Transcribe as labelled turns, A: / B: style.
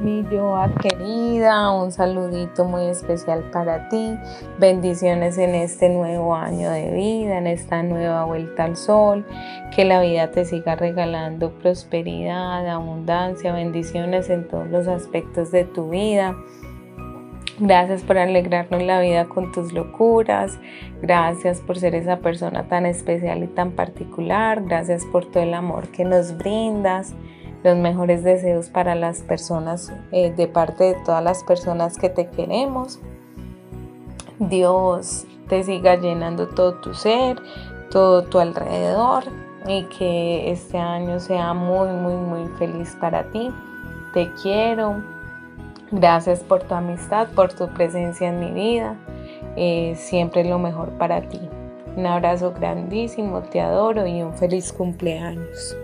A: Mi Joa querida, un saludito muy especial para ti. Bendiciones en este nuevo año de vida, en esta nueva vuelta al sol. Que la vida te siga regalando prosperidad, abundancia, bendiciones en todos los aspectos de tu vida. Gracias por alegrarnos la vida con tus locuras. Gracias por ser esa persona tan especial y tan particular. Gracias por todo el amor que nos brindas los mejores deseos para las personas, eh, de parte de todas las personas que te queremos. Dios te siga llenando todo tu ser, todo tu alrededor y que este año sea muy, muy, muy feliz para ti. Te quiero. Gracias por tu amistad, por tu presencia en mi vida. Eh, siempre lo mejor para ti. Un abrazo grandísimo, te adoro y un feliz cumpleaños.